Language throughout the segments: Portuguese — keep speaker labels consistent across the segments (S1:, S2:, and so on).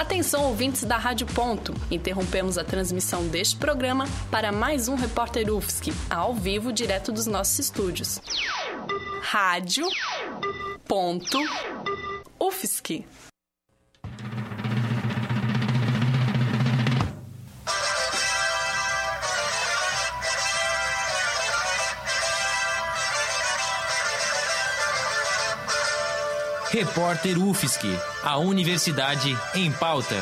S1: Atenção, ouvintes da Rádio Ponto. Interrompemos a transmissão deste programa para mais um Repórter UFSC, ao vivo, direto dos nossos estúdios. Rádio Ponto UFSC.
S2: Repórter UFSC, a Universidade em Pauta.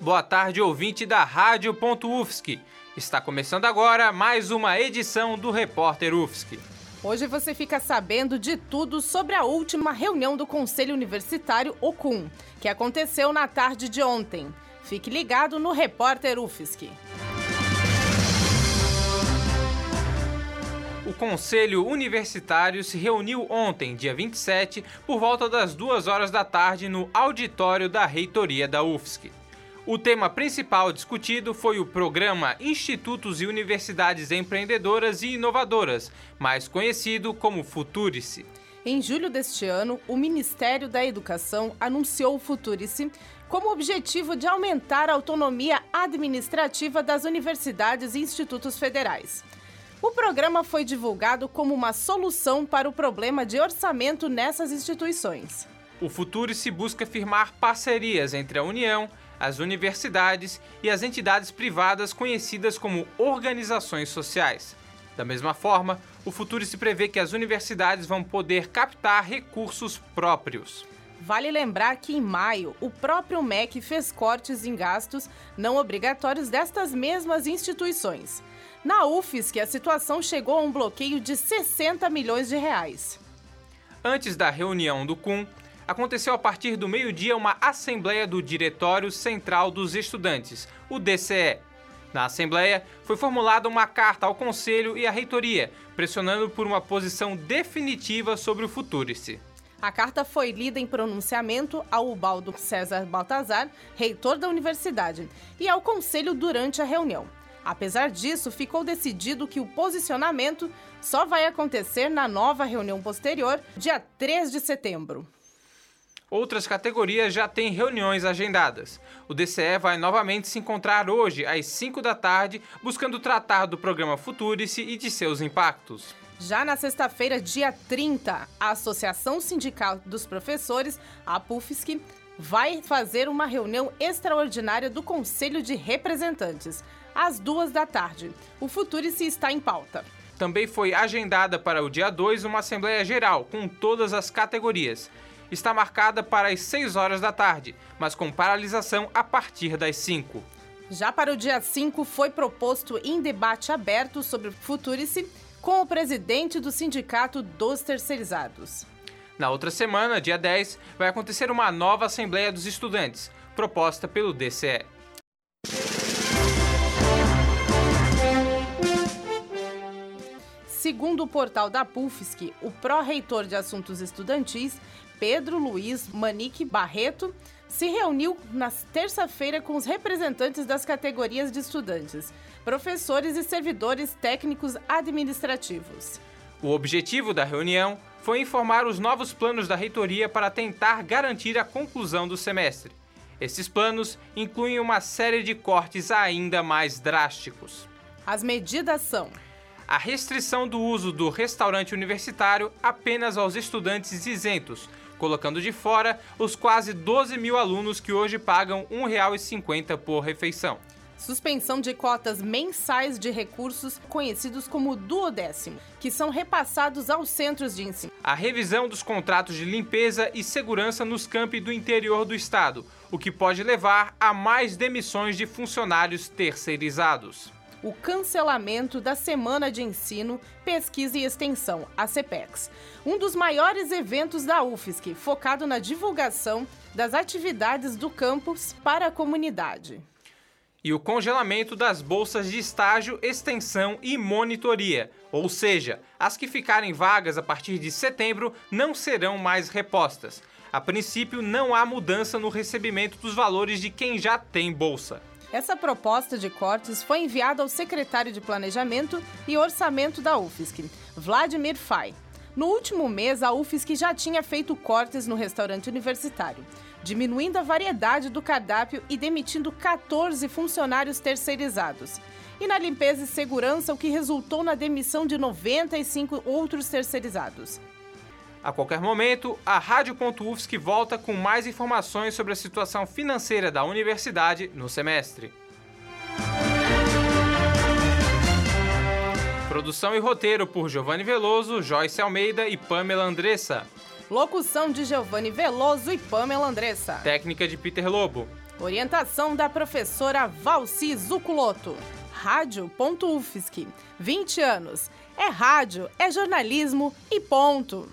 S3: Boa tarde, ouvinte da Rádio.UFSC. Está começando agora mais uma edição do Repórter UFSC.
S4: Hoje você fica sabendo de tudo sobre a última reunião do Conselho Universitário OCUM, que aconteceu na tarde de ontem. Fique ligado no Repórter UFSC.
S3: O Conselho Universitário se reuniu ontem, dia 27, por volta das 2 horas da tarde no auditório da reitoria da UFSC. O tema principal discutido foi o programa Institutos e Universidades Empreendedoras e Inovadoras, mais conhecido como Futurice.
S4: Em julho deste ano, o Ministério da Educação anunciou o Futurice como objetivo de aumentar a autonomia administrativa das universidades e institutos federais. O programa foi divulgado como uma solução para o problema de orçamento nessas instituições.
S3: O Futurice busca firmar parcerias entre a União, as universidades e as entidades privadas conhecidas como organizações sociais. Da mesma forma, o Futurice prevê que as universidades vão poder captar recursos próprios.
S4: Vale lembrar que em maio, o próprio MEC fez cortes em gastos não obrigatórios destas mesmas instituições. Na UFSC, a situação chegou a um bloqueio de 60 milhões de reais.
S3: Antes da reunião do CUM, aconteceu a partir do meio-dia uma assembleia do Diretório Central dos Estudantes, o DCE. Na assembleia, foi formulada uma carta ao Conselho e à Reitoria, pressionando por uma posição definitiva sobre o Futurice.
S4: A carta foi lida em pronunciamento ao Ubaldo César Baltazar, reitor da universidade, e ao Conselho durante a reunião. Apesar disso, ficou decidido que o posicionamento só vai acontecer na nova reunião posterior, dia 3 de setembro.
S3: Outras categorias já têm reuniões agendadas. O DCE vai novamente se encontrar hoje, às 5 da tarde, buscando tratar do programa Futurice e de seus impactos.
S4: Já na sexta-feira, dia 30, a Associação Sindical dos Professores, a PUFSC, vai fazer uma reunião extraordinária do Conselho de Representantes às duas da tarde. O Futurice está em pauta.
S3: Também foi agendada para o dia 2 uma Assembleia Geral com todas as categorias. Está marcada para as 6 horas da tarde, mas com paralisação a partir das 5.
S4: Já para o dia 5 foi proposto em debate aberto sobre o Futurice com o presidente do Sindicato dos Terceirizados.
S3: Na outra semana, dia 10, vai acontecer uma nova Assembleia dos Estudantes, proposta pelo DCE.
S4: Segundo o portal da PUFSC, o pró-reitor de assuntos estudantis, Pedro Luiz Manique Barreto, se reuniu na terça-feira com os representantes das categorias de estudantes, professores e servidores técnicos administrativos.
S3: O objetivo da reunião foi informar os novos planos da reitoria para tentar garantir a conclusão do semestre. Esses planos incluem uma série de cortes ainda mais drásticos.
S4: As medidas são
S3: a restrição do uso do restaurante universitário apenas aos estudantes isentos, colocando de fora os quase 12 mil alunos que hoje pagam R$ 1,50 por refeição.
S4: Suspensão de cotas mensais de recursos conhecidos como duodécimo, que são repassados aos centros de ensino.
S3: A revisão dos contratos de limpeza e segurança nos campi do interior do estado, o que pode levar a mais demissões de funcionários terceirizados
S4: o cancelamento da Semana de Ensino, Pesquisa e Extensão, a CPEX, um dos maiores eventos da UFSC, focado na divulgação das atividades do campus para a comunidade.
S3: E o congelamento das bolsas de estágio, extensão e monitoria, ou seja, as que ficarem vagas a partir de setembro não serão mais repostas. A princípio, não há mudança no recebimento dos valores de quem já tem bolsa.
S4: Essa proposta de cortes foi enviada ao secretário de Planejamento e Orçamento da UFSC, Vladimir Fay. No último mês, a UFSC já tinha feito cortes no restaurante universitário, diminuindo a variedade do cardápio e demitindo 14 funcionários terceirizados. E na limpeza e segurança, o que resultou na demissão de 95 outros terceirizados.
S3: A qualquer momento, a Rádio.UFSC volta com mais informações sobre a situação financeira da universidade no semestre. Produção e roteiro por Giovanni Veloso, Joyce Almeida e Pamela Andressa.
S4: Locução de Giovanni Veloso e Pamela Andressa.
S3: Técnica de Peter Lobo.
S4: Orientação da professora Valci Zuculoto. Rádio.UFSC. 20 anos. É rádio, é jornalismo e ponto.